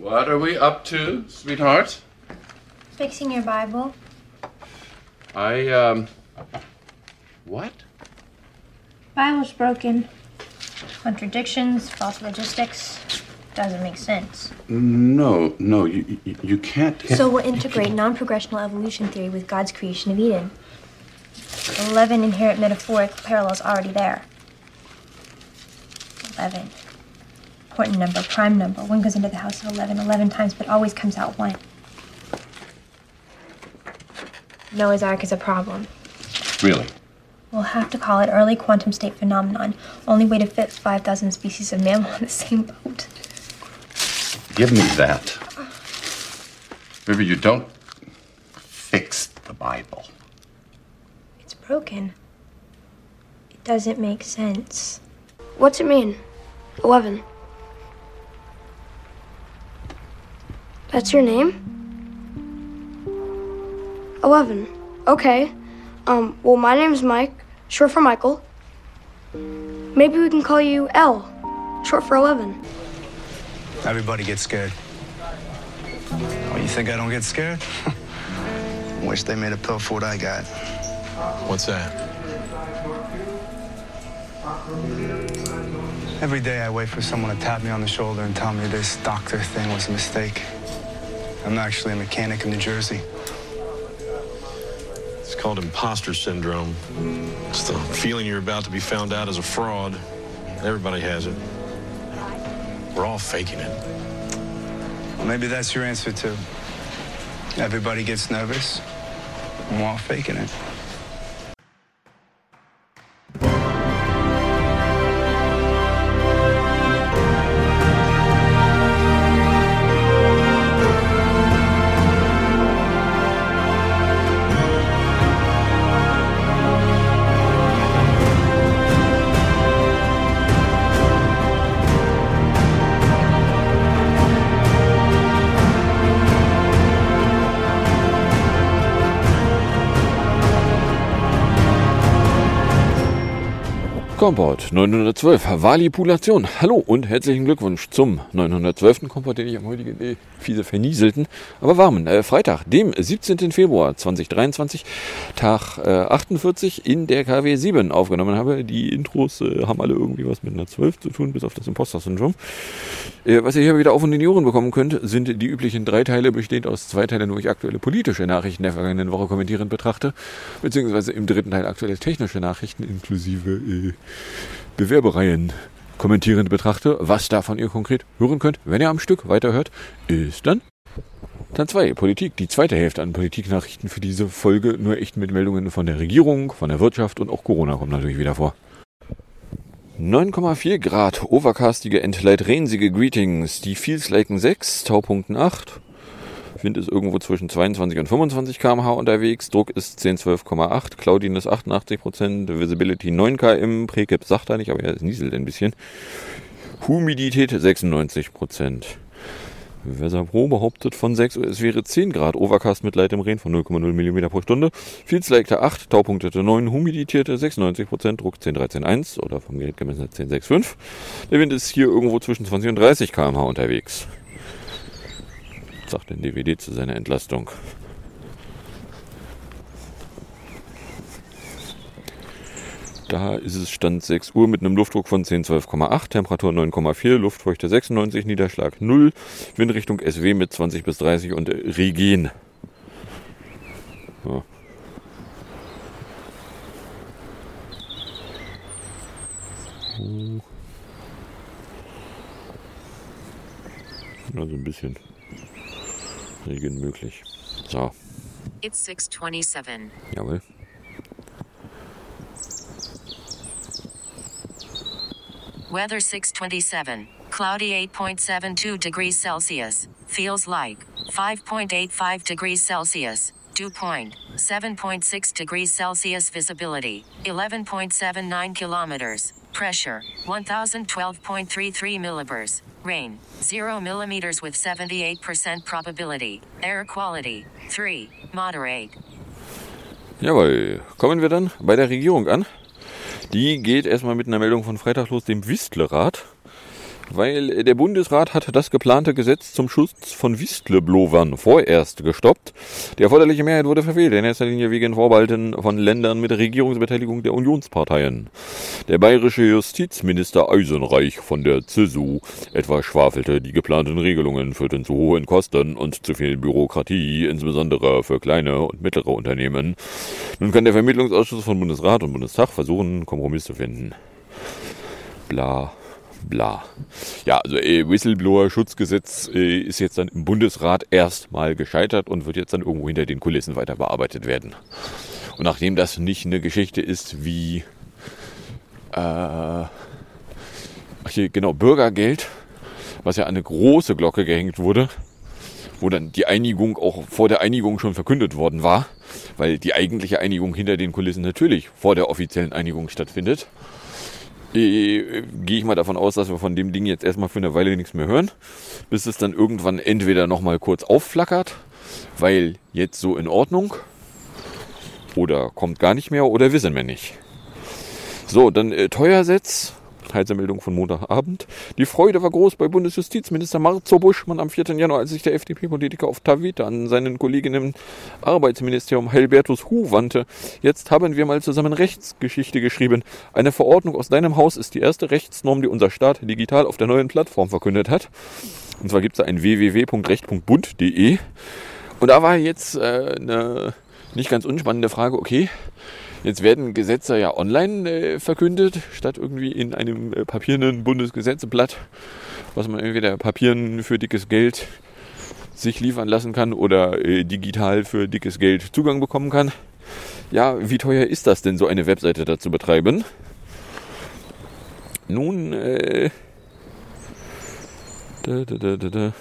What are we up to, sweetheart? Fixing your Bible. I, um. What? Bible's broken. Contradictions, false logistics. Doesn't make sense. No, no, you, you, you can't. So we'll integrate non progressional evolution theory with God's creation of Eden. 11 inherent metaphoric parallels already there. 11. Important number, prime number. 1 goes into the house of 11 11 times, but always comes out 1. Noah's Ark is a problem. Really? We'll have to call it early quantum state phenomenon. Only way to fit 5,000 species of mammal on the same boat. Give me that. River, you don't fix the Bible. It's broken. It doesn't make sense. What's it mean? 11. That's your name? 11. Okay. Um, well, my name's Mike, short for Michael. Maybe we can call you L, short for 11. Everybody gets scared. Oh, you think I don't get scared? Wish they made a pill for what I got. What's that? Every day I wait for someone to tap me on the shoulder and tell me this doctor thing was a mistake. I'm actually a mechanic in New Jersey. It's called imposter syndrome. It's the feeling you're about to be found out as a fraud. Everybody has it. We're all faking it. Well, maybe that's your answer, too. Everybody gets nervous, and we're all faking it. Komport 912, Valipulation. Hallo und herzlichen Glückwunsch zum 912. Komport, den ich am heutigen äh, fiese vernieselten, aber warmen äh, Freitag, dem 17. Februar 2023, Tag äh, 48 in der KW 7 aufgenommen habe. Die Intros äh, haben alle irgendwie was mit einer 12 zu tun, bis auf das Imposter-Syndrom. Äh, was ihr hier wieder auf und in die Ohren bekommen könnt, sind die üblichen drei Teile, bestehend aus zwei Teilen, wo ich aktuelle politische Nachrichten der vergangenen Woche kommentierend betrachte, beziehungsweise im dritten Teil aktuelle technische Nachrichten inklusive äh, Bewerbereien kommentierend betrachte. Was davon ihr konkret hören könnt, wenn ihr am Stück weiterhört, ist dann dann zwei, Politik, die zweite Hälfte an Politiknachrichten für diese Folge, nur echt mit Meldungen von der Regierung, von der Wirtschaft und auch Corona kommt natürlich wieder vor. 9,4 Grad, overcastige, entleid rensige Greetings, die Feels liken 6, Taupunkten 8, Wind ist irgendwo zwischen 22 und 25 km/h unterwegs. Druck ist 10, 12,8. Cloudiness 88% Visibility 9 km. Prekip sagt er nicht, aber er nieselt ein bisschen. Humidität 96 Weser Pro behauptet von 6 Uhr, es wäre 10 Grad, Overcast mit leichtem Regen von 0,0 mm pro Stunde, Feelsleckte 8, Taupunktete 9, Humiditäte 96%, Druck 10,13,1 oder vom Gerät gemessen 10,65. Der Wind ist hier irgendwo zwischen 20 und 30 km/h unterwegs sagt ein DVD zu seiner Entlastung. Da ist es Stand 6 Uhr mit einem Luftdruck von 10, 12,8, Temperatur 9,4, Luftfeuchte 96, Niederschlag 0, Windrichtung SW mit 20 bis 30 und Regen. Ja. Also ein bisschen Möglich. So. It's 627. Jawohl. Weather 627. Cloudy 8.72 degrees Celsius. Feels like 5.85 degrees Celsius. Dew point 7.6 degrees Celsius. Visibility 11.79 kilometers. Pressure 1012.33 millibars. Rain 0 millimeters with 78% probability. Air quality 3. Moderate. Jawohl, kommen wir dann bei der Regierung an. Die geht erstmal mit einer Meldung von Freitag los, dem Wistlerat. Weil der Bundesrat hat das geplante Gesetz zum Schutz von Whistleblowern vorerst gestoppt. Die erforderliche Mehrheit wurde verfehlt, in erster Linie wegen Vorbehalten von Ländern mit Regierungsbeteiligung der Unionsparteien. Der bayerische Justizminister Eisenreich von der CSU etwa schwafelte, die geplanten Regelungen führten zu hohen Kosten und zu viel Bürokratie, insbesondere für kleine und mittlere Unternehmen. Nun kann der Vermittlungsausschuss von Bundesrat und Bundestag versuchen, einen Kompromiss zu finden. Bla bla. Ja, also äh, Whistleblower-Schutzgesetz äh, ist jetzt dann im Bundesrat erstmal gescheitert und wird jetzt dann irgendwo hinter den Kulissen weiter bearbeitet werden. Und nachdem das nicht eine Geschichte ist wie äh, hier, genau, Bürgergeld, was ja an eine große Glocke gehängt wurde, wo dann die Einigung auch vor der Einigung schon verkündet worden war, weil die eigentliche Einigung hinter den Kulissen natürlich vor der offiziellen Einigung stattfindet gehe ich mal davon aus, dass wir von dem Ding jetzt erstmal für eine Weile nichts mehr hören, bis es dann irgendwann entweder nochmal kurz aufflackert, weil jetzt so in Ordnung, oder kommt gar nicht mehr, oder wissen wir nicht. So, dann äh, Teuersetz. Heizermeldung von Montagabend. Die Freude war groß bei Bundesjustizminister Marzo Buschmann am 4. Januar, als sich der FDP-Politiker auf Tavita an seinen Kollegen im Arbeitsministerium Helbertus Hu wandte. Jetzt haben wir mal zusammen Rechtsgeschichte geschrieben. Eine Verordnung aus deinem Haus ist die erste Rechtsnorm, die unser Staat digital auf der neuen Plattform verkündet hat. Und zwar gibt es da ein www.recht.bund.de. Und da war jetzt äh, eine nicht ganz unspannende Frage, okay, Jetzt werden Gesetze ja online äh, verkündet, statt irgendwie in einem äh, papierenden Bundesgesetzeblatt, was man entweder papieren für dickes Geld sich liefern lassen kann oder äh, digital für dickes Geld Zugang bekommen kann. Ja, wie teuer ist das denn, so eine Webseite da zu betreiben? Nun, äh, da, da, da, da.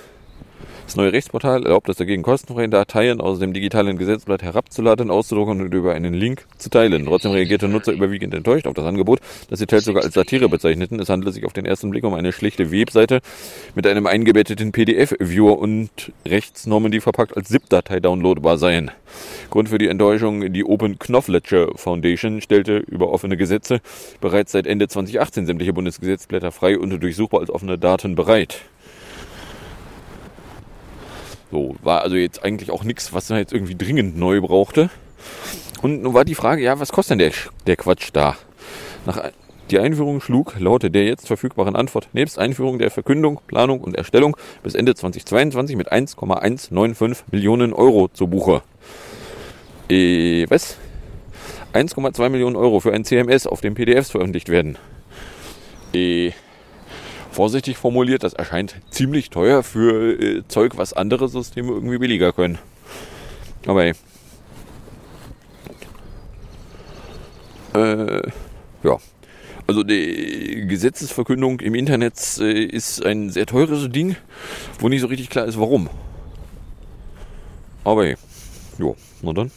Das neue Rechtsportal erlaubt es dagegen, kostenfreie Dateien aus dem digitalen Gesetzblatt herabzuladen, auszudrucken und über einen Link zu teilen. Trotzdem reagierte Nutzer überwiegend enttäuscht auf das Angebot, das sie teils sogar als Satire bezeichneten. Es handelt sich auf den ersten Blick um eine schlichte Webseite mit einem eingebetteten PDF-Viewer und Rechtsnormen, die verpackt als ZIP-Datei downloadbar seien. Grund für die Enttäuschung, die Open Knopfletscher Foundation stellte über offene Gesetze bereits seit Ende 2018 sämtliche Bundesgesetzblätter frei und durchsuchbar als offene Daten bereit. So, war also jetzt eigentlich auch nichts, was man jetzt irgendwie dringend neu brauchte. Und nun war die Frage, ja, was kostet denn der, der Quatsch da? Nach, die Einführung schlug laut der jetzt verfügbaren Antwort nebst Einführung der Verkündung, Planung und Erstellung bis Ende 2022 mit 1,195 Millionen Euro zu Buche. Äh, was? 1,2 Millionen Euro für ein CMS, auf dem PDFs veröffentlicht werden. Äh, vorsichtig formuliert, das erscheint ziemlich teuer für äh, Zeug, was andere Systeme irgendwie billiger können. Aber hey. Äh, ja. Also die Gesetzesverkündung im Internet äh, ist ein sehr teures Ding, wo nicht so richtig klar ist, warum. Aber hey. Jo, na dann.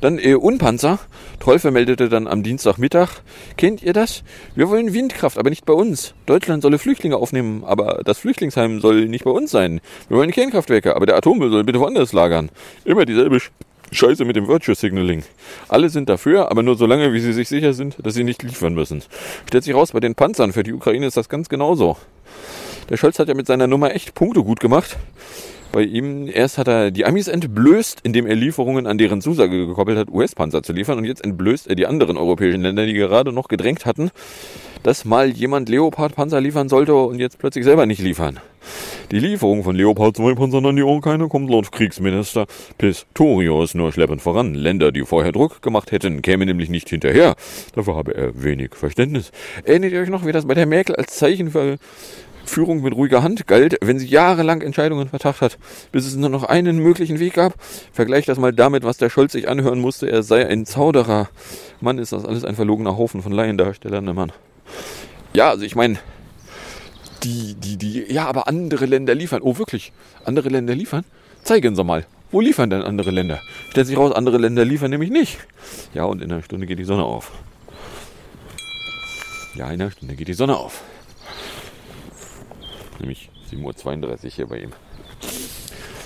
Dann äh, Unpanzer. Troll vermeldete dann am Dienstagmittag, kennt ihr das? Wir wollen Windkraft, aber nicht bei uns. Deutschland solle Flüchtlinge aufnehmen, aber das Flüchtlingsheim soll nicht bei uns sein. Wir wollen Kernkraftwerke, aber der Atommüll soll bitte woanders lagern. Immer dieselbe Scheiße mit dem Virtue Signaling. Alle sind dafür, aber nur so lange, wie sie sich sicher sind, dass sie nicht liefern müssen. Stellt sich raus, bei den Panzern für die Ukraine ist das ganz genauso. Der Scholz hat ja mit seiner Nummer echt Punkte gut gemacht bei ihm. Erst hat er die Amis entblößt, indem er Lieferungen an deren Zusage gekoppelt hat, US-Panzer zu liefern. Und jetzt entblößt er die anderen europäischen Länder, die gerade noch gedrängt hatten, dass mal jemand Leopard-Panzer liefern sollte und jetzt plötzlich selber nicht liefern. Die Lieferung von Leopard 2 Panzern an die Ukraine kommt laut Kriegsminister Pistorius nur schleppend voran. Länder, die vorher Druck gemacht hätten, kämen nämlich nicht hinterher. Dafür habe er wenig Verständnis. Erinnert ihr euch noch, wie das bei der Merkel als Zeichen für Führung mit ruhiger Hand galt, wenn sie jahrelang Entscheidungen vertacht hat, bis es nur noch einen möglichen Weg gab. Vergleich das mal damit, was der Scholz sich anhören musste, er sei ein Zauderer. Mann, ist das alles ein verlogener Haufen von Laiendarstellern, der Mann. Ja, also ich meine, die, die, die, ja, aber andere Länder liefern. Oh, wirklich? Andere Länder liefern? Zeigen Sie mal. Wo liefern denn andere Länder? Stellt sich raus, andere Länder liefern nämlich nicht. Ja, und in einer Stunde geht die Sonne auf. Ja, in einer Stunde geht die Sonne auf nämlich 7.32 Uhr hier bei ihm.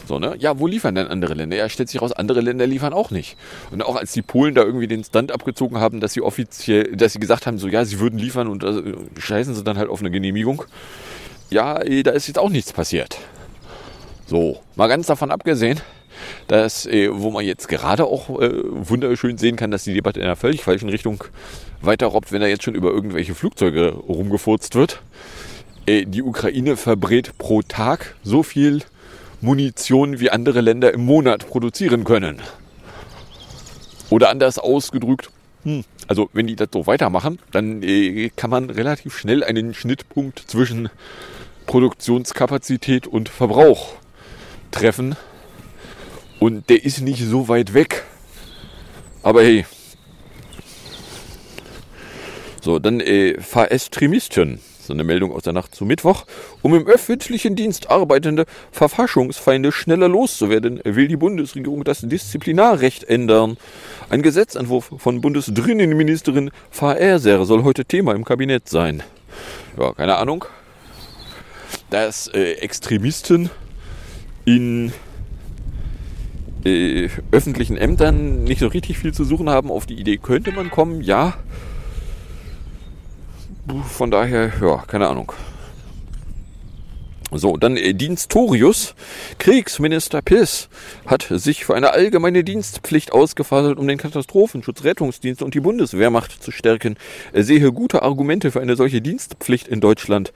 So, ne? Ja, wo liefern denn andere Länder? Ja, stellt sich raus, andere Länder liefern auch nicht. Und auch als die Polen da irgendwie den Stand abgezogen haben, dass sie offiziell, dass sie gesagt haben, so ja, sie würden liefern und also, scheißen sie dann halt auf eine Genehmigung. ja, äh, da ist jetzt auch nichts passiert. So, mal ganz davon abgesehen, dass, äh, wo man jetzt gerade auch äh, wunderschön sehen kann, dass die Debatte in einer völlig falschen Richtung weiterrobbt, wenn da jetzt schon über irgendwelche Flugzeuge rumgefurzt wird. Äh, die Ukraine verbrät pro Tag so viel Munition, wie andere Länder im Monat produzieren können. Oder anders ausgedrückt, hm, also wenn die das so weitermachen, dann äh, kann man relativ schnell einen Schnittpunkt zwischen Produktionskapazität und Verbrauch treffen. Und der ist nicht so weit weg. Aber hey. So, dann äh, Verextremisten. So eine Meldung aus der Nacht zu Mittwoch. Um im öffentlichen Dienst arbeitende Verfassungsfeinde schneller loszuwerden, will die Bundesregierung das Disziplinarrecht ändern. Ein Gesetzentwurf von Bundesdrinnenministerin Faeser soll heute Thema im Kabinett sein. Ja, keine Ahnung. Dass äh, Extremisten in äh, öffentlichen Ämtern nicht so richtig viel zu suchen haben. Auf die Idee könnte man kommen, ja. Von daher, ja, keine Ahnung. So, dann äh, Dienstorius. Kriegsminister Piss hat sich für eine allgemeine Dienstpflicht ausgefasst, um den Katastrophenschutz, Rettungsdienst und die Bundeswehrmacht zu stärken. Er sehe gute Argumente für eine solche Dienstpflicht in Deutschland,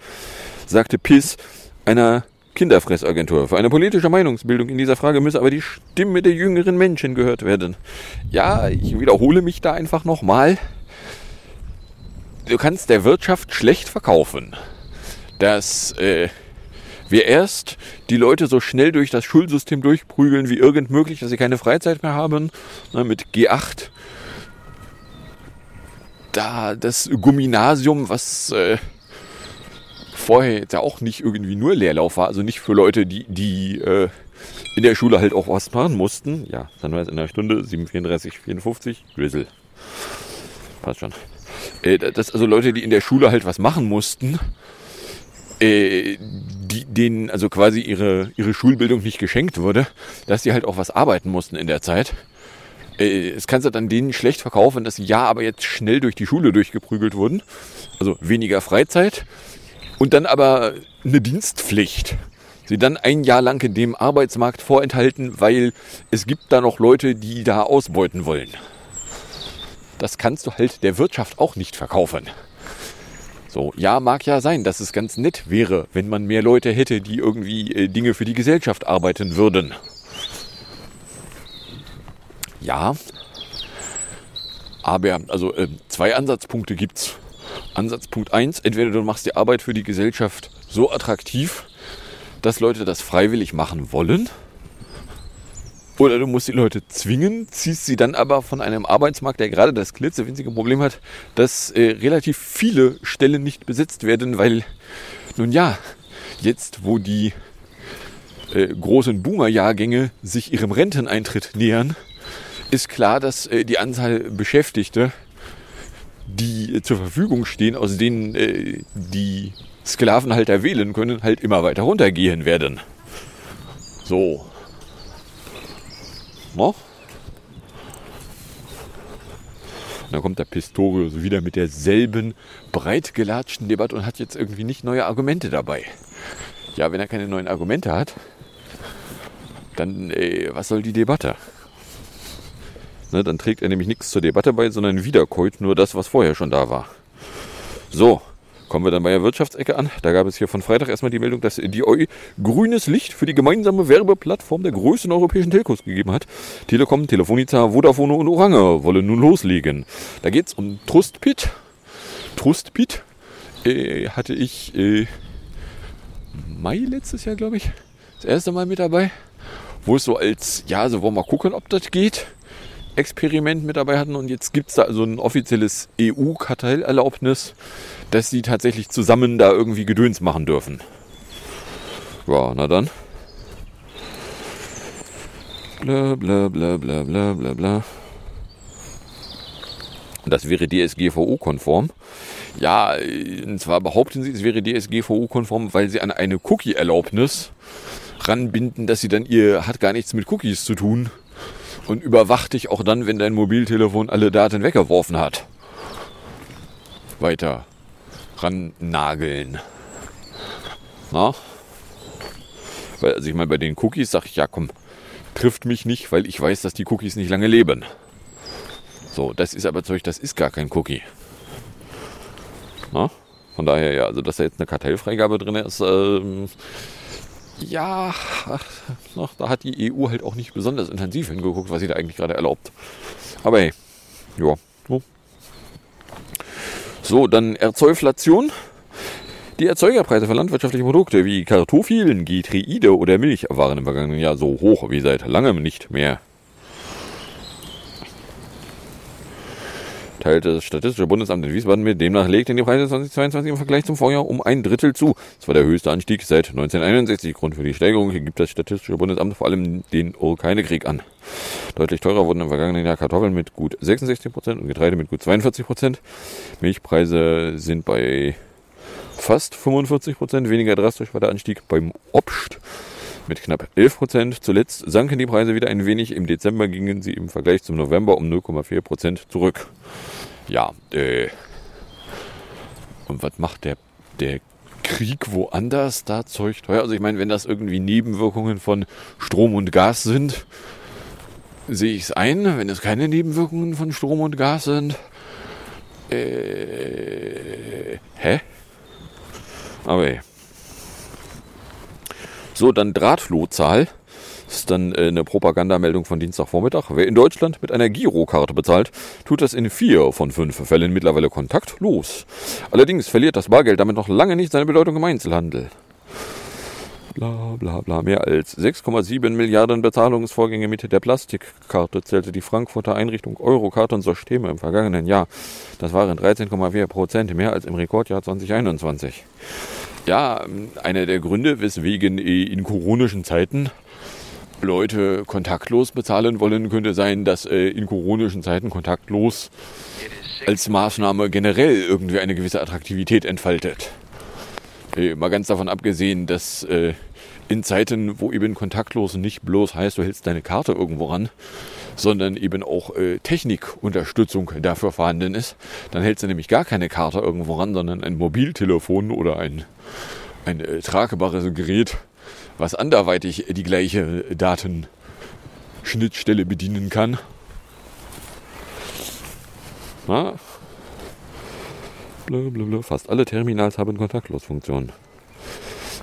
sagte Piss einer Kinderfressagentur. Für eine politische Meinungsbildung in dieser Frage müsse aber die Stimme der jüngeren Menschen gehört werden. Ja, ich wiederhole mich da einfach nochmal. Du kannst der Wirtschaft schlecht verkaufen, dass äh, wir erst die Leute so schnell durch das Schulsystem durchprügeln wie irgend möglich, dass sie keine Freizeit mehr haben. Na, mit G8 da das Gymnasium, was äh, vorher jetzt ja auch nicht irgendwie nur Leerlauf war, also nicht für Leute, die, die äh, in der Schule halt auch was machen mussten. Ja, dann war es in einer Stunde 7,34, 54, Grizzle. Passt schon. Äh, das also Leute, die in der Schule halt was machen mussten, äh, die, denen also quasi ihre, ihre Schulbildung nicht geschenkt wurde, dass die halt auch was arbeiten mussten in der Zeit. Äh, es kannst du dann denen schlecht verkaufen, dass sie ja aber jetzt schnell durch die Schule durchgeprügelt wurden. Also weniger Freizeit, und dann aber eine Dienstpflicht. Sie dann ein Jahr lang in dem Arbeitsmarkt vorenthalten, weil es gibt da noch Leute, die da ausbeuten wollen. Das kannst du halt der Wirtschaft auch nicht verkaufen. So, ja, mag ja sein, dass es ganz nett wäre, wenn man mehr Leute hätte, die irgendwie äh, Dinge für die Gesellschaft arbeiten würden. Ja, aber also äh, zwei Ansatzpunkte gibt's. Ansatzpunkt 1, entweder du machst die Arbeit für die Gesellschaft so attraktiv, dass Leute das freiwillig machen wollen. Oder du musst die Leute zwingen, ziehst sie dann aber von einem Arbeitsmarkt, der gerade das klitzewinzige Problem hat, dass äh, relativ viele Stellen nicht besetzt werden, weil, nun ja, jetzt wo die äh, großen Boomer-Jahrgänge sich ihrem Renteneintritt nähern, ist klar, dass äh, die Anzahl Beschäftigte die zur Verfügung stehen, aus denen äh, die Sklavenhalter wählen können, halt immer weiter runtergehen werden. So. No? dann kommt der Pistorius wieder mit derselben breitgelatschten Debatte und hat jetzt irgendwie nicht neue Argumente dabei. Ja, wenn er keine neuen Argumente hat, dann äh, was soll die Debatte? Ne, dann trägt er nämlich nichts zur Debatte bei, sondern wiederkäut nur das, was vorher schon da war. So, kommen wir dann bei der Wirtschaftsecke an. Da gab es hier von Freitag erstmal die Meldung, dass die EU grünes Licht für die gemeinsame Werbeplattform der größten europäischen Telcos gegeben hat. Telekom, Telefonica, Vodafone und Orange wollen nun loslegen. Da geht es um Trustpit. Trustpit äh, hatte ich äh, Mai letztes Jahr, glaube ich, das erste Mal mit dabei. Wo es so als, ja, so wollen wir mal gucken, ob das geht. Experiment mit dabei hatten und jetzt gibt es da also ein offizielles EU-Kartellerlaubnis, dass sie tatsächlich zusammen da irgendwie Gedöns machen dürfen. Ja, na dann. Bla bla bla bla bla bla bla. Das wäre DSGVO-konform. Ja, und zwar behaupten sie, es wäre DSGVO-konform, weil sie an eine Cookie-Erlaubnis ranbinden, dass sie dann ihr hat gar nichts mit Cookies zu tun und überwacht dich auch dann, wenn dein Mobiltelefon alle Daten weggeworfen hat. Weiter ran nageln. Na? Weil, also ich meine, bei den Cookies sage ich, ja komm, trifft mich nicht, weil ich weiß, dass die Cookies nicht lange leben. So, das ist aber Zeug, das ist gar kein Cookie. Na? Von daher, ja, also dass da jetzt eine Kartellfreigabe drin ist, ähm, ja, da hat die EU halt auch nicht besonders intensiv hingeguckt, was sie da eigentlich gerade erlaubt. Aber hey, ja, so. So, dann Erzeuflation. Die Erzeugerpreise für landwirtschaftliche Produkte wie Kartoffeln, Getreide oder Milch waren im vergangenen Jahr so hoch wie seit langem nicht mehr. Teilte das Statistische Bundesamt in Wiesbaden mit. Demnach legten die Preise 2022 im Vergleich zum Vorjahr um ein Drittel zu. Das war der höchste Anstieg seit 1961. Grund für die Steigerung gibt das Statistische Bundesamt vor allem den Ukraine-Krieg an. Deutlich teurer wurden im vergangenen Jahr Kartoffeln mit gut 66 Prozent und Getreide mit gut 42 Prozent. Milchpreise sind bei fast 45 Prozent. Weniger drastisch war der Anstieg beim Obst mit knapp 11 Prozent. Zuletzt sanken die Preise wieder ein wenig. Im Dezember gingen sie im Vergleich zum November um 0,4 Prozent zurück. Ja, äh. Und was macht der, der Krieg woanders da Zeug teuer? Also ich meine, wenn das irgendwie Nebenwirkungen von Strom und Gas sind, sehe ich es ein. Wenn es keine Nebenwirkungen von Strom und Gas sind, äh, hä? Aber ey. So, dann Drahtflohzahl. Das ist dann äh, eine Propagandameldung von Dienstagvormittag. Wer in Deutschland mit einer Girokarte bezahlt, tut das in vier von fünf Fällen mittlerweile kontaktlos. Allerdings verliert das Bargeld damit noch lange nicht seine Bedeutung im Einzelhandel. Bla bla bla. Mehr als 6,7 Milliarden Bezahlungsvorgänge mit der Plastikkarte zählte die Frankfurter Einrichtung Eurocard und Systeme im vergangenen Jahr. Das waren 13,4 Prozent mehr als im Rekordjahr 2021. Ja, einer der Gründe, weswegen in koronischen Zeiten Leute kontaktlos bezahlen wollen, könnte sein, dass äh, in koronischen Zeiten kontaktlos als Maßnahme generell irgendwie eine gewisse Attraktivität entfaltet. Mal ganz davon abgesehen, dass äh, in Zeiten, wo eben kontaktlos nicht bloß heißt, du hältst deine Karte irgendwo ran, sondern eben auch äh, Technikunterstützung dafür vorhanden ist, dann hältst du nämlich gar keine Karte irgendwo ran, sondern ein Mobiltelefon oder ein, ein äh, tragbares Gerät, was anderweitig die gleiche Datenschnittstelle bedienen kann. Na? Blablabla. Fast alle Terminals haben Kontaktlosfunktionen.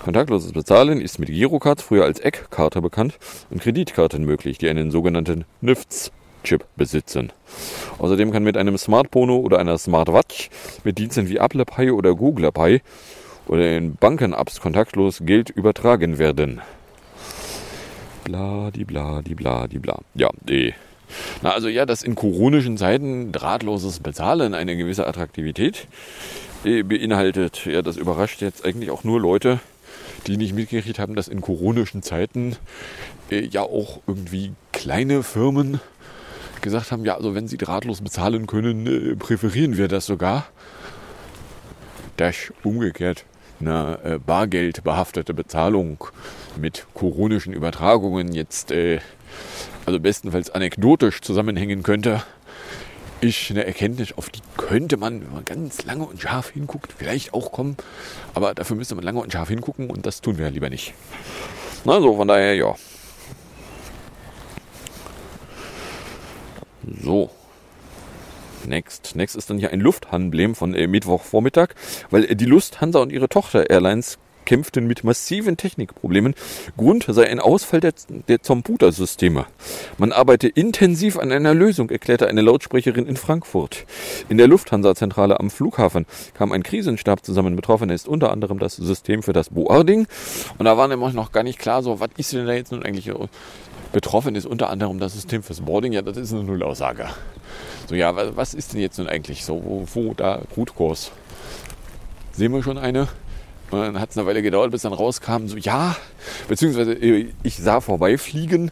Kontaktloses Bezahlen ist mit Girocard, früher als Eckkarte bekannt, und Kreditkarten möglich, die einen sogenannten NIFTS-Chip besitzen. Außerdem kann mit einem Smartphone oder einer Smartwatch mit Diensten wie Apple Pay oder Google Pay oder in Banken-Apps kontaktlos Geld übertragen werden. Bla, die bla, die bla, die bla. Ja, eh. Na, also ja, dass in koronischen Zeiten drahtloses Bezahlen eine gewisse Attraktivität äh, beinhaltet. Ja, das überrascht jetzt eigentlich auch nur Leute, die nicht mitgekriegt haben, dass in koronischen Zeiten äh, ja auch irgendwie kleine Firmen gesagt haben, ja, also wenn sie drahtlos bezahlen können, äh, präferieren wir das sogar. Das umgekehrt eine äh, bargeldbehaftete Bezahlung mit koronischen Übertragungen jetzt äh, also bestenfalls anekdotisch zusammenhängen könnte, ist eine Erkenntnis, auf die könnte man, wenn man ganz lange und scharf hinguckt, vielleicht auch kommen. Aber dafür müsste man lange und scharf hingucken und das tun wir ja lieber nicht. Also von daher, ja. So. Next. Next ist dann hier ein Lufthansa-Emblem von äh, Mittwochvormittag, weil äh, die Lufthansa und ihre Tochter-Airlines kämpften mit massiven Technikproblemen. Grund sei ein Ausfall der, der Computersysteme. Man arbeite intensiv an einer Lösung, erklärte eine Lautsprecherin in Frankfurt. In der Lufthansa-Zentrale am Flughafen kam ein Krisenstab zusammen. Betroffen ist unter anderem das System für das Boarding. Und da war nämlich noch gar nicht klar, so, was ist denn da jetzt nun eigentlich betroffen ist unter anderem das System fürs Boarding. Ja, das ist eine Nullaussage. So, ja, was ist denn jetzt nun eigentlich so? Wo, wo da Routkurs? Sehen wir schon eine? Und dann hat es eine Weile gedauert, bis dann rauskam, so ja, beziehungsweise äh, ich sah vorbeifliegen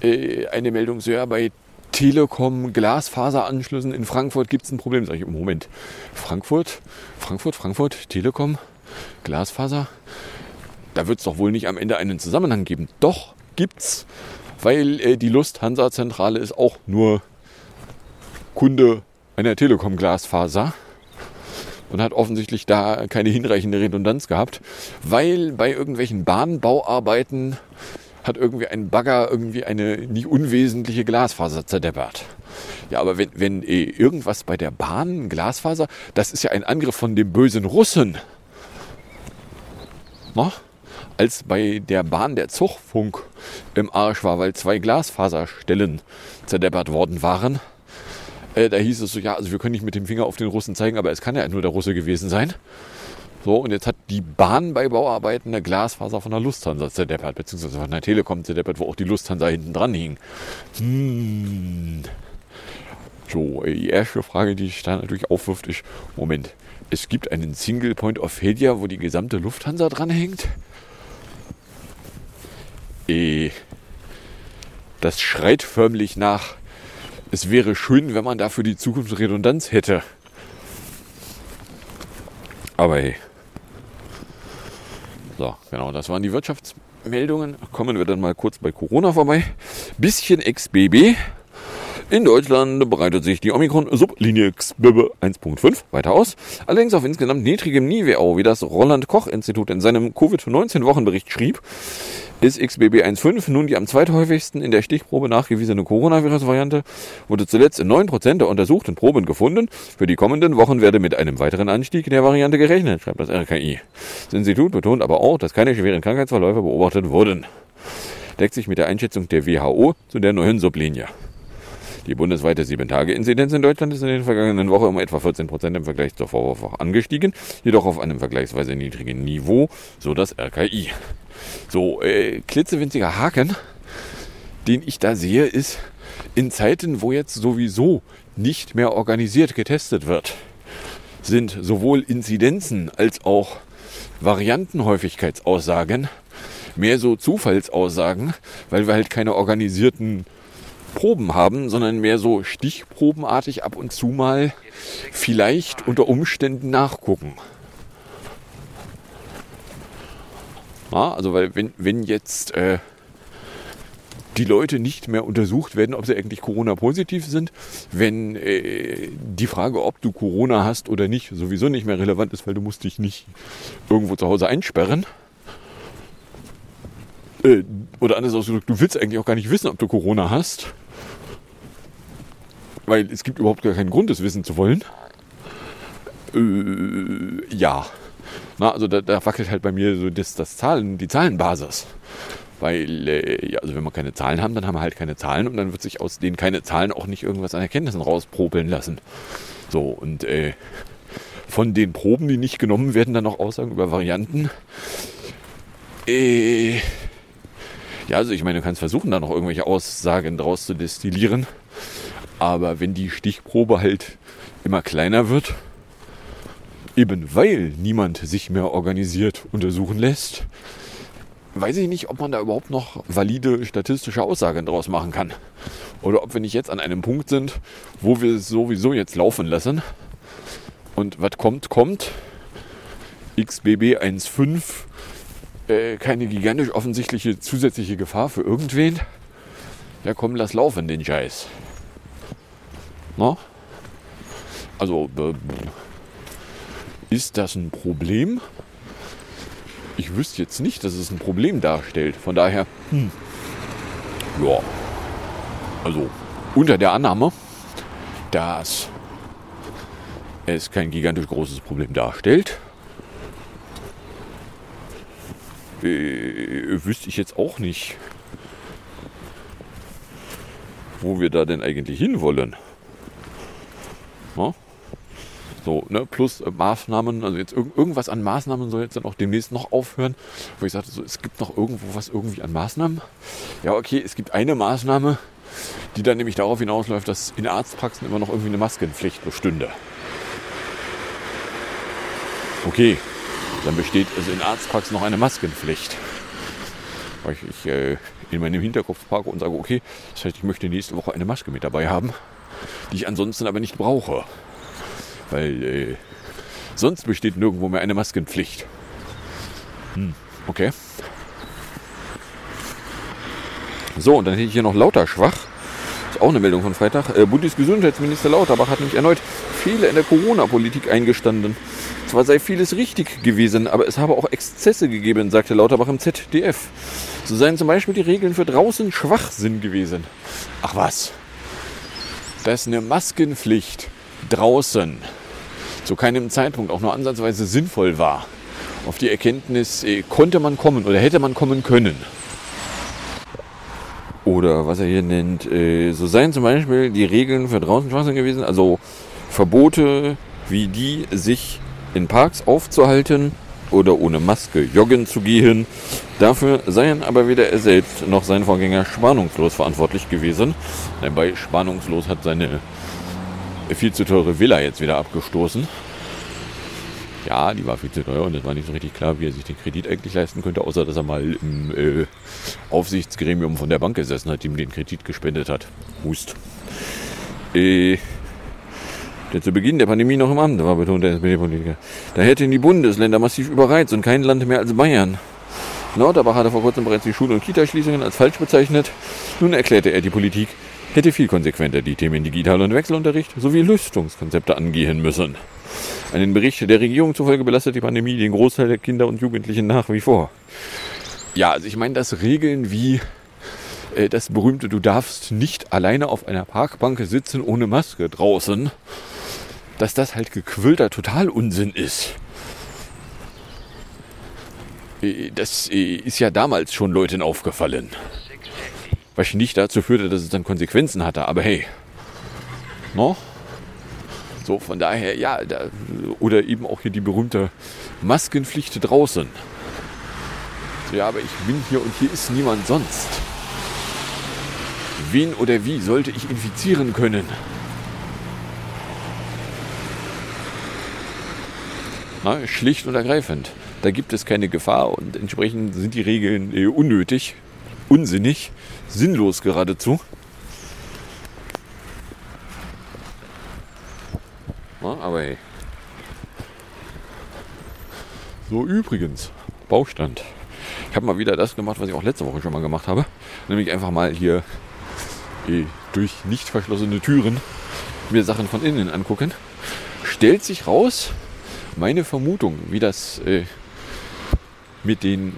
äh, eine Meldung, so ja, bei Telekom Glasfaseranschlüssen in Frankfurt gibt es ein Problem. Sag ich, Moment, Frankfurt, Frankfurt, Frankfurt, Telekom, Glasfaser, da wird es doch wohl nicht am Ende einen Zusammenhang geben. Doch, gibt's, weil äh, die Lufthansa-Zentrale ist auch nur Kunde einer Telekom Glasfaser und hat offensichtlich da keine hinreichende Redundanz gehabt, weil bei irgendwelchen Bahnbauarbeiten hat irgendwie ein Bagger irgendwie eine nicht unwesentliche Glasfaser zerdeppert. Ja, aber wenn, wenn eh irgendwas bei der Bahn, Glasfaser, das ist ja ein Angriff von dem bösen Russen. Na? Als bei der Bahn der Zuchtfunk im Arsch war, weil zwei Glasfaserstellen zerdeppert worden waren. Äh, da hieß es so, ja, also wir können nicht mit dem Finger auf den Russen zeigen, aber es kann ja nur der Russe gewesen sein. So, und jetzt hat die Bahn bei Bauarbeiten eine Glasfaser von der Lufthansa zerdeppert, beziehungsweise von der Telekom zerdeppert, wo auch die Lufthansa hinten dran hing. Hm. So, äh, die erste Frage, die sich da natürlich aufwirft, ist, Moment, es gibt einen Single Point of Failure, wo die gesamte Lufthansa dranhängt? Eh, das schreit förmlich nach, es wäre schön, wenn man dafür die Zukunft Redundanz hätte. Aber hey. So, genau, das waren die Wirtschaftsmeldungen. Kommen wir dann mal kurz bei Corona vorbei. Bisschen XBB. In Deutschland breitet sich die Omikron-Sublinie XBB 1.5 weiter aus. Allerdings auf insgesamt niedrigem Niveau, wie das Roland-Koch-Institut in seinem Covid-19-Wochenbericht schrieb, ist XBB 1.5 nun die am zweithäufigsten in der Stichprobe nachgewiesene Coronavirus-Variante, wurde zuletzt in 9% der untersuchten Proben gefunden. Für die kommenden Wochen werde mit einem weiteren Anstieg der Variante gerechnet, schreibt das RKI. Das Institut betont aber auch, dass keine schweren Krankheitsverläufe beobachtet wurden. Deckt sich mit der Einschätzung der WHO zu der neuen Sublinie. Die bundesweite 7-Tage-Inzidenz in Deutschland ist in den vergangenen Wochen um etwa 14 Prozent im Vergleich zur Vorwoche angestiegen, jedoch auf einem vergleichsweise niedrigen Niveau, so das RKI. So, äh, klitzewinziger Haken, den ich da sehe, ist in Zeiten, wo jetzt sowieso nicht mehr organisiert getestet wird, sind sowohl Inzidenzen als auch Variantenhäufigkeitsaussagen mehr so Zufallsaussagen, weil wir halt keine organisierten Proben haben, sondern mehr so stichprobenartig ab und zu mal vielleicht unter Umständen nachgucken. Ja, also weil wenn, wenn jetzt äh, die Leute nicht mehr untersucht werden, ob sie eigentlich Corona-positiv sind, wenn äh, die Frage, ob du Corona hast oder nicht, sowieso nicht mehr relevant ist, weil du musst dich nicht irgendwo zu Hause einsperren. Äh, oder anders ausgedrückt, du willst eigentlich auch gar nicht wissen, ob du Corona hast. Weil es gibt überhaupt gar keinen Grund, es wissen zu wollen. Äh, ja. Na, also da, da, wackelt halt bei mir so das, das Zahlen, die Zahlenbasis. Weil, äh, ja, also wenn wir keine Zahlen haben, dann haben wir halt keine Zahlen und dann wird sich aus denen keine Zahlen auch nicht irgendwas an Erkenntnissen rauspropeln lassen. So, und äh, von den Proben, die nicht genommen werden, dann noch Aussagen über Varianten. Äh, ja, also ich meine, du kannst versuchen, da noch irgendwelche Aussagen draus zu destillieren. Aber wenn die Stichprobe halt immer kleiner wird, eben weil niemand sich mehr organisiert untersuchen lässt, weiß ich nicht, ob man da überhaupt noch valide statistische Aussagen draus machen kann. Oder ob wir nicht jetzt an einem Punkt sind, wo wir es sowieso jetzt laufen lassen. Und was kommt, kommt. XBB 1.5, äh, keine gigantisch offensichtliche zusätzliche Gefahr für irgendwen. Ja komm, lass laufen den Scheiß. Na? Also, äh, ist das ein Problem? Ich wüsste jetzt nicht, dass es ein Problem darstellt. Von daher, hm. ja. Also, unter der Annahme, dass es kein gigantisch großes Problem darstellt, äh, wüsste ich jetzt auch nicht, wo wir da denn eigentlich hinwollen. Ja? So, ne, plus äh, Maßnahmen, also jetzt irg irgendwas an Maßnahmen soll jetzt dann auch demnächst noch aufhören, wo ich sagte, so, es gibt noch irgendwo was irgendwie an Maßnahmen. Ja, okay, es gibt eine Maßnahme, die dann nämlich darauf hinausläuft, dass in Arztpraxen immer noch irgendwie eine Maskenpflicht bestünde. Okay, dann besteht also in Arztpraxen noch eine Maskenpflicht. Weil ich, ich äh, in meinem Hinterkopf parke und sage, okay, das heißt, ich möchte nächste Woche eine Maske mit dabei haben, die ich ansonsten aber nicht brauche. Weil äh, sonst besteht nirgendwo mehr eine Maskenpflicht. Hm, okay. So, und dann hätte ich hier noch lauter schwach. Ist auch eine Meldung von Freitag. Äh, Bundesgesundheitsminister Lauterbach hat nämlich erneut Fehler in der Corona-Politik eingestanden. zwar sei vieles richtig gewesen, aber es habe auch Exzesse gegeben, sagte Lauterbach im ZDF. So seien zum Beispiel die Regeln für draußen Schwachsinn gewesen. Ach was. Dass eine Maskenpflicht draußen zu keinem Zeitpunkt auch nur ansatzweise sinnvoll war. Auf die Erkenntnis äh, konnte man kommen oder hätte man kommen können. Oder was er hier nennt, äh, so seien zum Beispiel die Regeln für draußen Schwachsinn gewesen, also Verbote wie die, sich in Parks aufzuhalten oder ohne Maske joggen zu gehen. Dafür seien aber weder er selbst noch sein Vorgänger spannungslos verantwortlich gewesen. Dabei spannungslos hat seine viel zu teure Villa jetzt wieder abgestoßen. Ja, die war viel zu teuer und es war nicht so richtig klar, wie er sich den Kredit eigentlich leisten könnte, außer dass er mal im äh, Aufsichtsgremium von der Bank gesessen hat, die ihm den Kredit gespendet hat. Hust. Äh, der zu Beginn der Pandemie noch im Amt war, betont der SPD-Politiker. Da hätten die Bundesländer massiv überreizt und kein Land mehr als Bayern. Lauterbach hatte vor kurzem bereits die Schul- und Kitaschließungen als falsch bezeichnet. Nun erklärte er, die Politik hätte viel konsequenter die Themen Digital- und Wechselunterricht sowie Lüftungskonzepte angehen müssen. Einen Bericht der Regierung zufolge belastet die Pandemie den Großteil der Kinder und Jugendlichen nach wie vor. Ja, also ich meine, das Regeln wie äh, das berühmte, du darfst nicht alleine auf einer Parkbank sitzen ohne Maske draußen, dass das halt gequillter Totalunsinn ist. Äh, Das äh, ist ja damals schon Leuten aufgefallen. Was nicht dazu führte, dass es dann Konsequenzen hatte, aber hey. No? So, von daher, ja, da, oder eben auch hier die berühmte Maskenpflicht draußen. So, ja, aber ich bin hier und hier ist niemand sonst. Wen oder wie sollte ich infizieren können? Na, schlicht und ergreifend. Da gibt es keine Gefahr und entsprechend sind die Regeln äh, unnötig, unsinnig, sinnlos geradezu. Na, aber hey. So, übrigens, Baustand. Ich habe mal wieder das gemacht, was ich auch letzte Woche schon mal gemacht habe. Nämlich einfach mal hier durch nicht verschlossene Türen mir Sachen von innen angucken. Stellt sich raus, meine Vermutung, wie das äh, mit den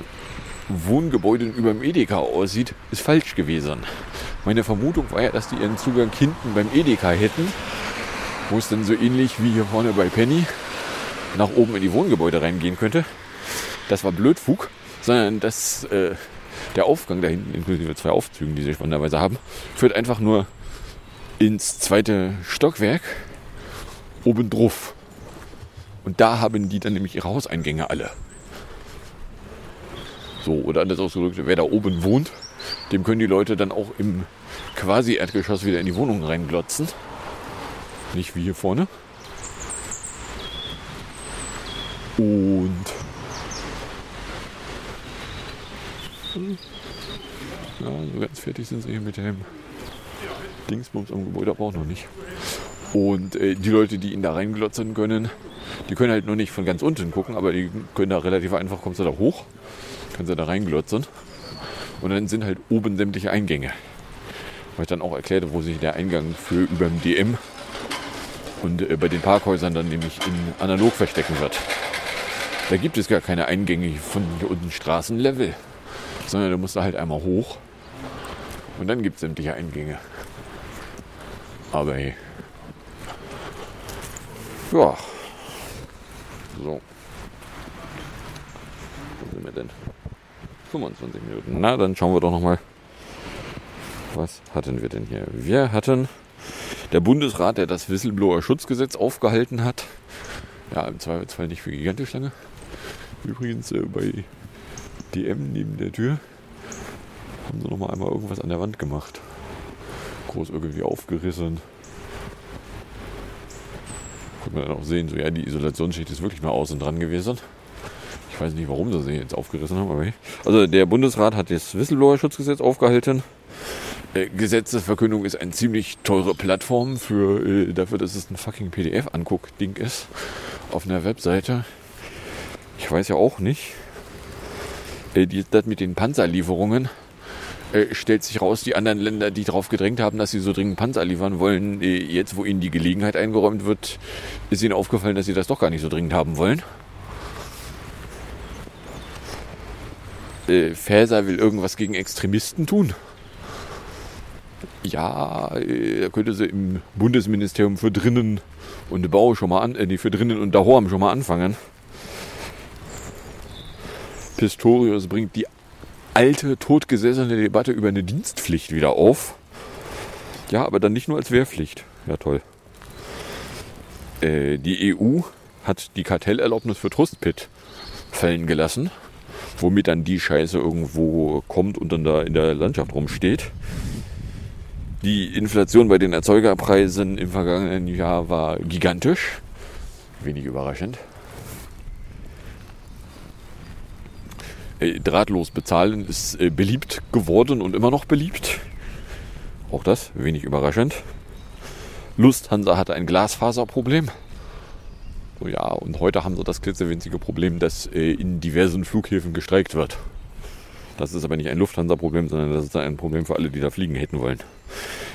Wohngebäuden über dem Edeka aussieht, ist falsch gewesen. Meine Vermutung war ja, dass die ihren Zugang hinten beim Edeka hätten, wo es dann so ähnlich wie hier vorne bei Penny nach oben in die Wohngebäude reingehen könnte. Das war Blödfug, sondern dass äh, der Aufgang da hinten, inklusive zwei Aufzügen, die sie spannenderweise haben, führt einfach nur ins zweite Stockwerk oben drauf. Und da haben die dann nämlich ihre Hauseingänge alle. So, oder anders ausgedrückt, wer da oben wohnt, dem können die Leute dann auch im quasi Erdgeschoss wieder in die Wohnung reinglotzen. Nicht wie hier vorne. Und ja, so ganz fertig sind sie hier mit dem Dingsbums am Gebäude aber auch noch nicht. Und äh, die Leute, die ihn da reinglotzen können, die können halt nur nicht von ganz unten gucken, aber die können da relativ einfach, kommst du da hoch, können sie da reinglotzen. Und dann sind halt oben sämtliche Eingänge. Weil ich dann auch erklärte, wo sich der Eingang für über dem DM und äh, bei den Parkhäusern dann nämlich in analog verstecken wird. Da gibt es gar keine Eingänge von hier unten Straßenlevel, sondern da musst du halt einmal hoch und dann gibt es sämtliche Eingänge. Aber hey. Ja. So. Wo sind wir denn? 25 Minuten. Na, dann schauen wir doch nochmal. Was hatten wir denn hier? Wir hatten der Bundesrat, der das Whistleblower-Schutzgesetz aufgehalten hat. Ja, im Zweifelsfall nicht für gigantisch lange. Übrigens äh, bei DM neben der Tür haben sie nochmal einmal irgendwas an der Wand gemacht. Groß irgendwie aufgerissen. Konnte man dann auch sehen, so ja, die Isolationsschicht ist wirklich mal außen dran gewesen. Ich weiß nicht, warum sie sie jetzt aufgerissen haben, aber hey. Also der Bundesrat hat das Whistleblower-Schutzgesetz aufgehalten. Äh, Gesetzesverkündung ist eine ziemlich teure Plattform für äh, dafür, dass es ein fucking PDF-Anguck-Ding ist auf einer Webseite. Ich weiß ja auch nicht. Äh, das mit den Panzerlieferungen Äh, stellt sich raus, die anderen Länder, die darauf gedrängt haben, dass sie so dringend Panzer liefern wollen, äh, jetzt, wo ihnen die Gelegenheit eingeräumt wird, ist ihnen aufgefallen, dass sie das doch gar nicht so dringend haben wollen. Äh, Faeser will irgendwas gegen Extremisten tun. Ja, äh, da könnte sie im Bundesministerium für Drinnen und Bau schon mal an, äh, nee, für Drinnen und Dahorm schon mal anfangen. Pistorius bringt die alte, totgesessene Debatte über eine Dienstpflicht wieder auf. Ja, aber dann nicht nur als Wehrpflicht. Ja, toll. Äh, die EU hat die Kartellerlaubnis für Trustpit fallen gelassen, womit dann die Scheiße irgendwo kommt und dann da in der Landschaft rumsteht. Die Inflation bei den Erzeugerpreisen im vergangenen Jahr war gigantisch. Wenig überraschend. Drahtlos bezahlen ist äh, beliebt geworden und immer noch beliebt. Auch das, wenig überraschend. Lufthansa hatte ein Glasfaserproblem. Oh ja, und heute haben sie das klitzewinzige Problem, dass äh, in diversen Flughäfen gestreikt wird. Das ist aber nicht ein Lufthansa-Problem, sondern das ist ein Problem für alle, die da fliegen hätten wollen.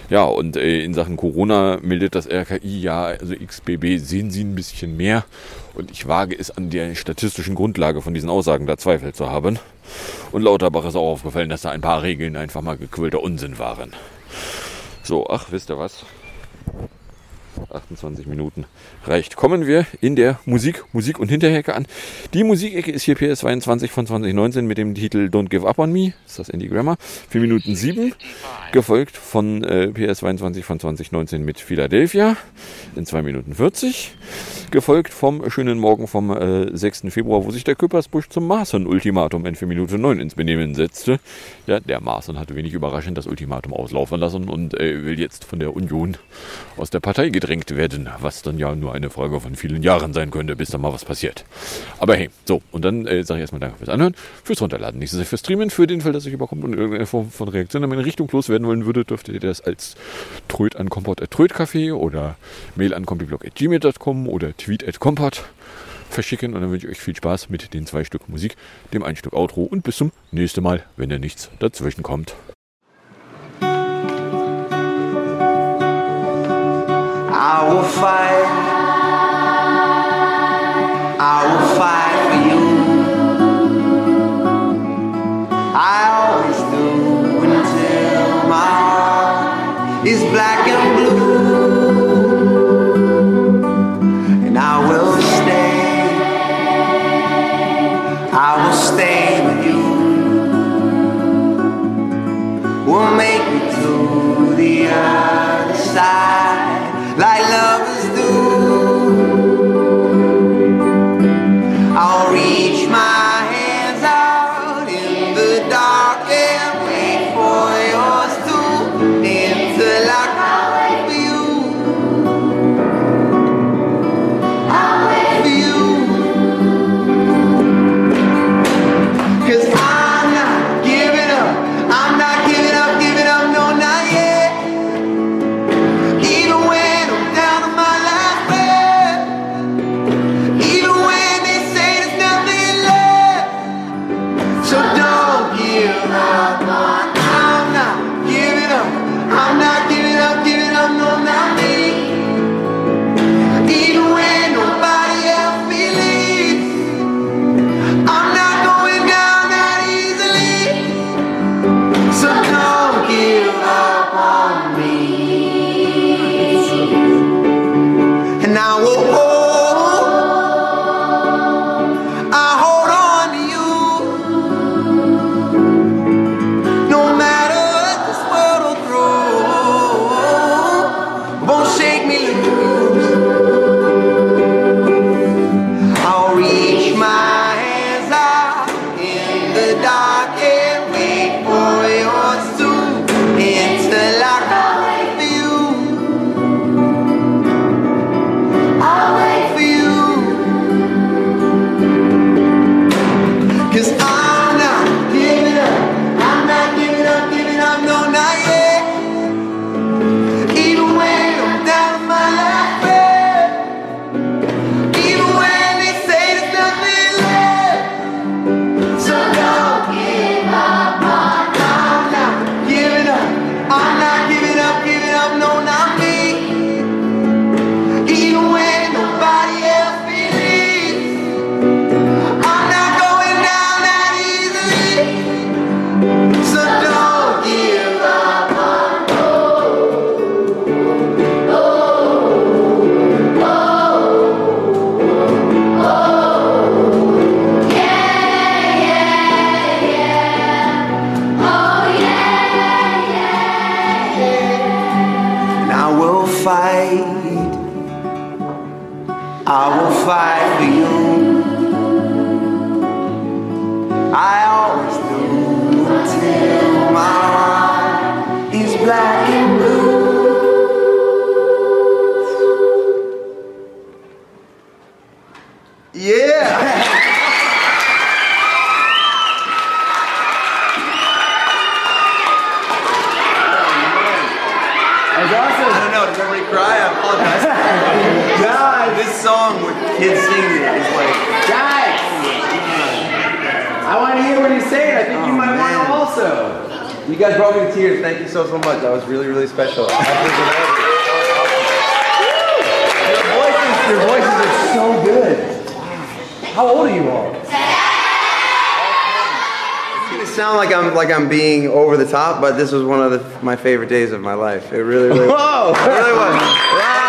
Ja, und äh, in Sachen Corona meldet das RKI ja, also XBB sehen Sie ein bisschen mehr. Und ich wage es an der statistischen Grundlage von diesen Aussagen da Zweifel zu haben. Und Lauterbach ist auch aufgefallen, dass da ein paar Regeln einfach mal gequillter Unsinn waren. So, ach, wisst ihr was? 28 Minuten reicht. Kommen wir in der Musik, Musik und Hinterhecke an. Die Musikecke ist hier PS22 von 2019 mit dem Titel Don't Give Up on Me. Ist das Andy Grammer. 4 Minuten 7. Gefolgt von äh, PS22 von 2019 mit Philadelphia in 2 Minuten 40. Gefolgt vom schönen Morgen vom äh, 6. Februar, wo sich der Köpersbusch zum Maaßen-Ultimatum in 4 Minuten 9 ins Benehmen setzte. Ja, der Maaßen hatte wenig überraschend das Ultimatum auslaufen lassen und äh, will jetzt von der Union aus der Partei gedrängt werden, was dann ja nur eine Frage von vielen Jahren sein könnte, bis da mal was passiert. Aber hey, so, und dann äh, sage ich erstmal Danke fürs Anhören, fürs Runterladen, nächstes fürs Streamen, für den Fall, dass euch überkommt und irgendeine Form von Reaktion in meine Richtung loswerden wollen würde, dürftet ihr das als Tröd an Kompott at Trödcafé oder Mail an kompiblog at gmail.com oder tweet at kompott verschicken und dann wünsche ich euch viel Spaß mit den zwei Stück Musik, dem ein Stück Outro und bis zum nächsten Mal, wenn da nichts dazwischen kommt. I will fight. Like I'm being over the top, but this was one of the, my favorite days of my life. It really, really, Whoa! it really was. Sometimes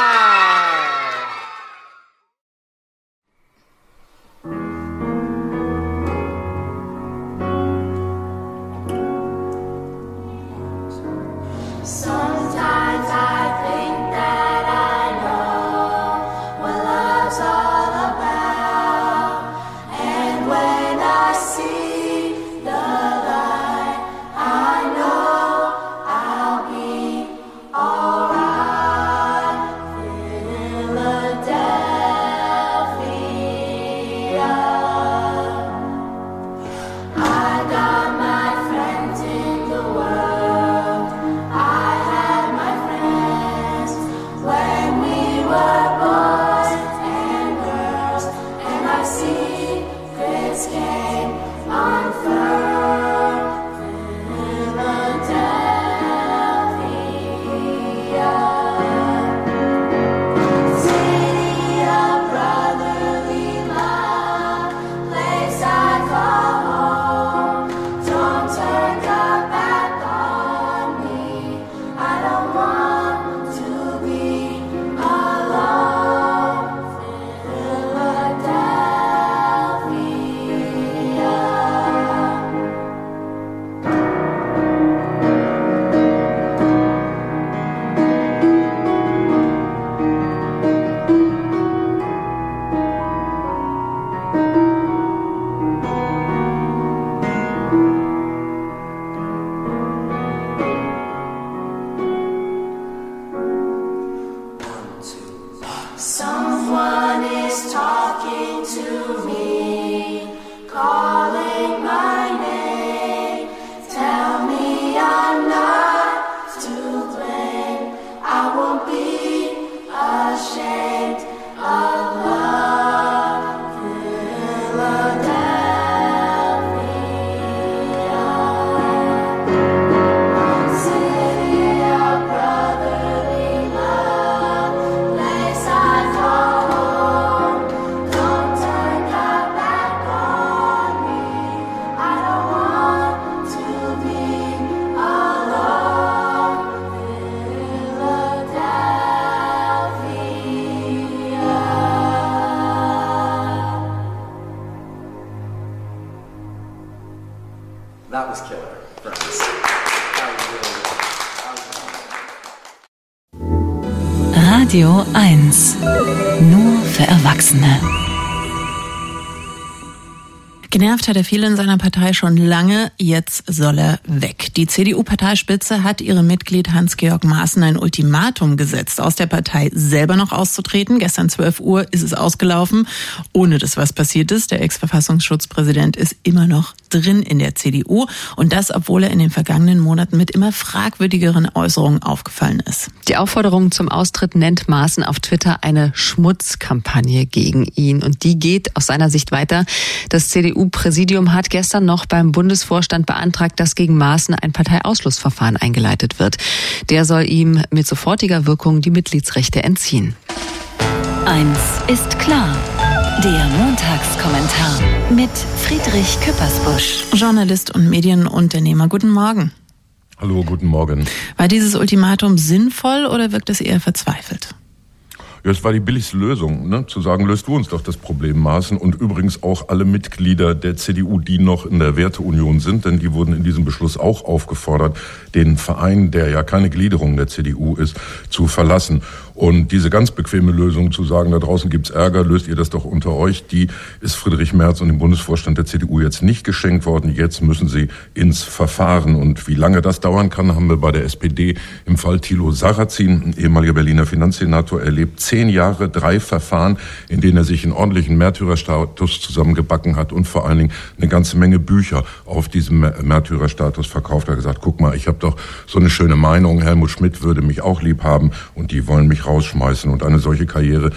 Genervt hat er viele in seiner Partei schon lange, jetzt soll er weg. Die CDU-Parteispitze hat ihrem Mitglied Hans-Georg Maaßen ein Ultimatum gesetzt, aus der Partei selber noch auszutreten. Gestern 12 Uhr ist es ausgelaufen, ohne dass was passiert ist. Der Ex-Verfassungsschutzpräsident ist immer noch drin in der CDU und das, obwohl er in den vergangenen Monaten mit immer fragwürdigeren Äußerungen aufgefallen ist. Die Aufforderung zum Austritt nennt Maaßen auf Twitter eine Schmutzkampagne gegen ihn. Und die geht aus seiner Sicht weiter. Das CDU-Präsidium hat gestern noch beim Bundesvorstand beantragt, dass gegen Maaßen ein Parteiausschlussverfahren eingeleitet wird. Der soll ihm mit sofortiger Wirkung die Mitgliedsrechte entziehen. Eins ist klar. Der Montagskommentar mit Friedrich Küppersbusch. Journalist und Medienunternehmer. Guten Morgen. Hallo, guten Morgen. War dieses Ultimatum sinnvoll oder wirkt es eher verzweifelt? Ja, es war die billigste Lösung, ne? zu sagen, löst du uns doch das Problem Maaßen und übrigens auch alle Mitglieder der CDU, die noch in der Werteunion sind, denn die wurden in diesem Beschluss auch aufgefordert, den Verein, der ja keine Gliederung der CDU ist, zu verlassen. Und diese ganz bequeme Lösung zu sagen, da draußen gibt's Ärger, löst ihr das doch unter euch, die ist Friedrich Merz und dem Bundesvorstand der CDU jetzt nicht geschenkt worden. Jetzt müssen sie ins Verfahren. Und wie lange das dauern kann, haben wir bei der SPD im Fall Thilo Sarrazin, ehemaliger Berliner Finanzsenator, erlebt. Zehn Jahre, drei Verfahren, in denen er sich einen ordentlichen Märtyrerstatus zusammengebacken hat und vor allen Dingen eine ganze Menge Bücher auf diesem Märtyrerstatus verkauft. Er hat gesagt, guck mal, ich habe doch so eine schöne Meinung, Helmut Schmidt würde mich auch lieb haben und die wollen mich rausschmeißen. Und eine solche Karriere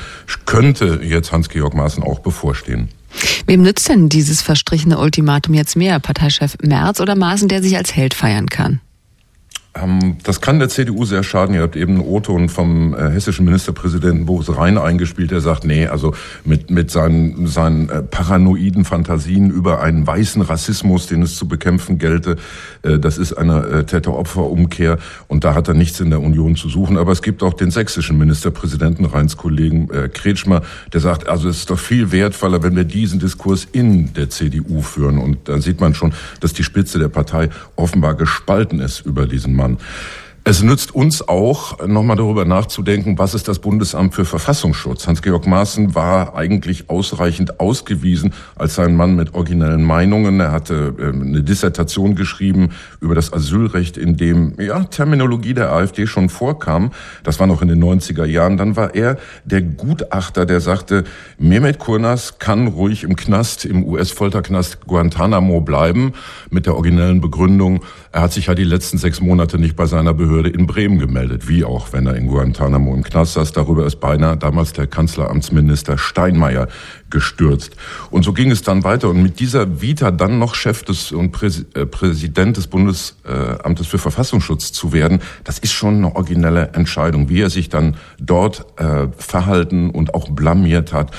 könnte jetzt Hans-Georg Maaßen auch bevorstehen. Wem nützt denn dieses verstrichene Ultimatum jetzt mehr? Parteichef Merz oder Maaßen, der sich als Held feiern kann? Ähm, das kann der CDU sehr schaden. Ihr habt eben einen O-Ton vom äh, hessischen Ministerpräsidenten Boris Rhein eingespielt, der sagt, nee, also mit, mit seinen, seinen äh, paranoiden Fantasien über einen weißen Rassismus, den es zu bekämpfen gelte, äh, das ist eine Täter-Opfer-Umkehr und da hat er nichts in der Union zu suchen. Aber es gibt auch den sächsischen Ministerpräsidenten, Rheins Kollegen Kretschmer, der sagt, also es ist doch viel wertvoller, wenn wir diesen Diskurs in der CDU führen. Und da sieht man schon, dass die Spitze der Partei offenbar gespalten ist über diesen Mann. Um. Es nützt uns auch, nochmal darüber nachzudenken, was ist das Bundesamt für Verfassungsschutz? Hans-Georg Maaßen war eigentlich ausreichend ausgewiesen als ein Mann mit originellen Meinungen. Er hatte eine Dissertation geschrieben über das Asylrecht, in dem ja, Terminologie der AfD schon vorkam. Das war noch in den 90er Jahren. Dann war er der Gutachter, der sagte, Mehmet Kurnas kann ruhig im Knast, im US-Folterknast Guantanamo bleiben, mit der originellen Begründung, er hat sich ja die letzten sechs Monate nicht bei seiner Behörde in Bremen gemeldet, wie auch wenn er in Guantanamo im Knast saß. Darüber ist beinahe damals der Kanzleramtsminister Steinmeier gestürzt. Und so ging es dann weiter. Und mit dieser Vita dann noch Chef des und Präs äh, Präsident des Bundesamtes für Verfassungsschutz zu werden, das ist schon eine originelle Entscheidung. Wie er sich dann dort äh, verhalten und auch blamiert hat.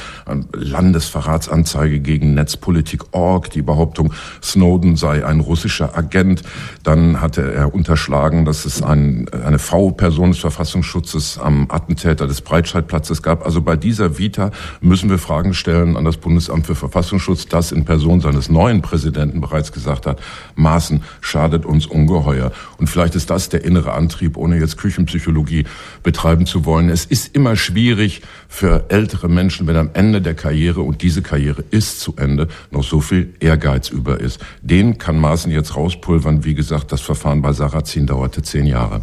Landesverratsanzeige gegen Netzpolitik.org, die Behauptung, Snowden sei ein russischer Agent. Dann hatte er unterschlagen, dass es ein, eine V-Person des Verfassungsschutzes am Attentäter des Breitscheidplatzes gab. Also bei dieser Vita müssen wir Fragen stellen an das Bundesamt für Verfassungsschutz, das in Person seines neuen Präsidenten bereits gesagt hat, Maßen schadet uns ungeheuer. Und vielleicht ist das der innere Antrieb, ohne jetzt Küchenpsychologie betreiben zu wollen. Es ist immer schwierig für ältere Menschen, wenn am Ende der Karriere, und diese Karriere ist zu Ende, noch so viel Ehrgeiz über ist. Den kann Maaßen jetzt rauspulvern. Wie gesagt, das Verfahren bei Sarrazin dauerte zehn Jahre.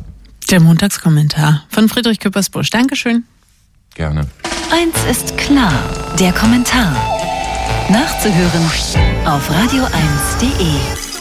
Der Montagskommentar von Friedrich Küppersbusch. Dankeschön. Gerne. Eins ist klar, der Kommentar. Nachzuhören auf radio1.de.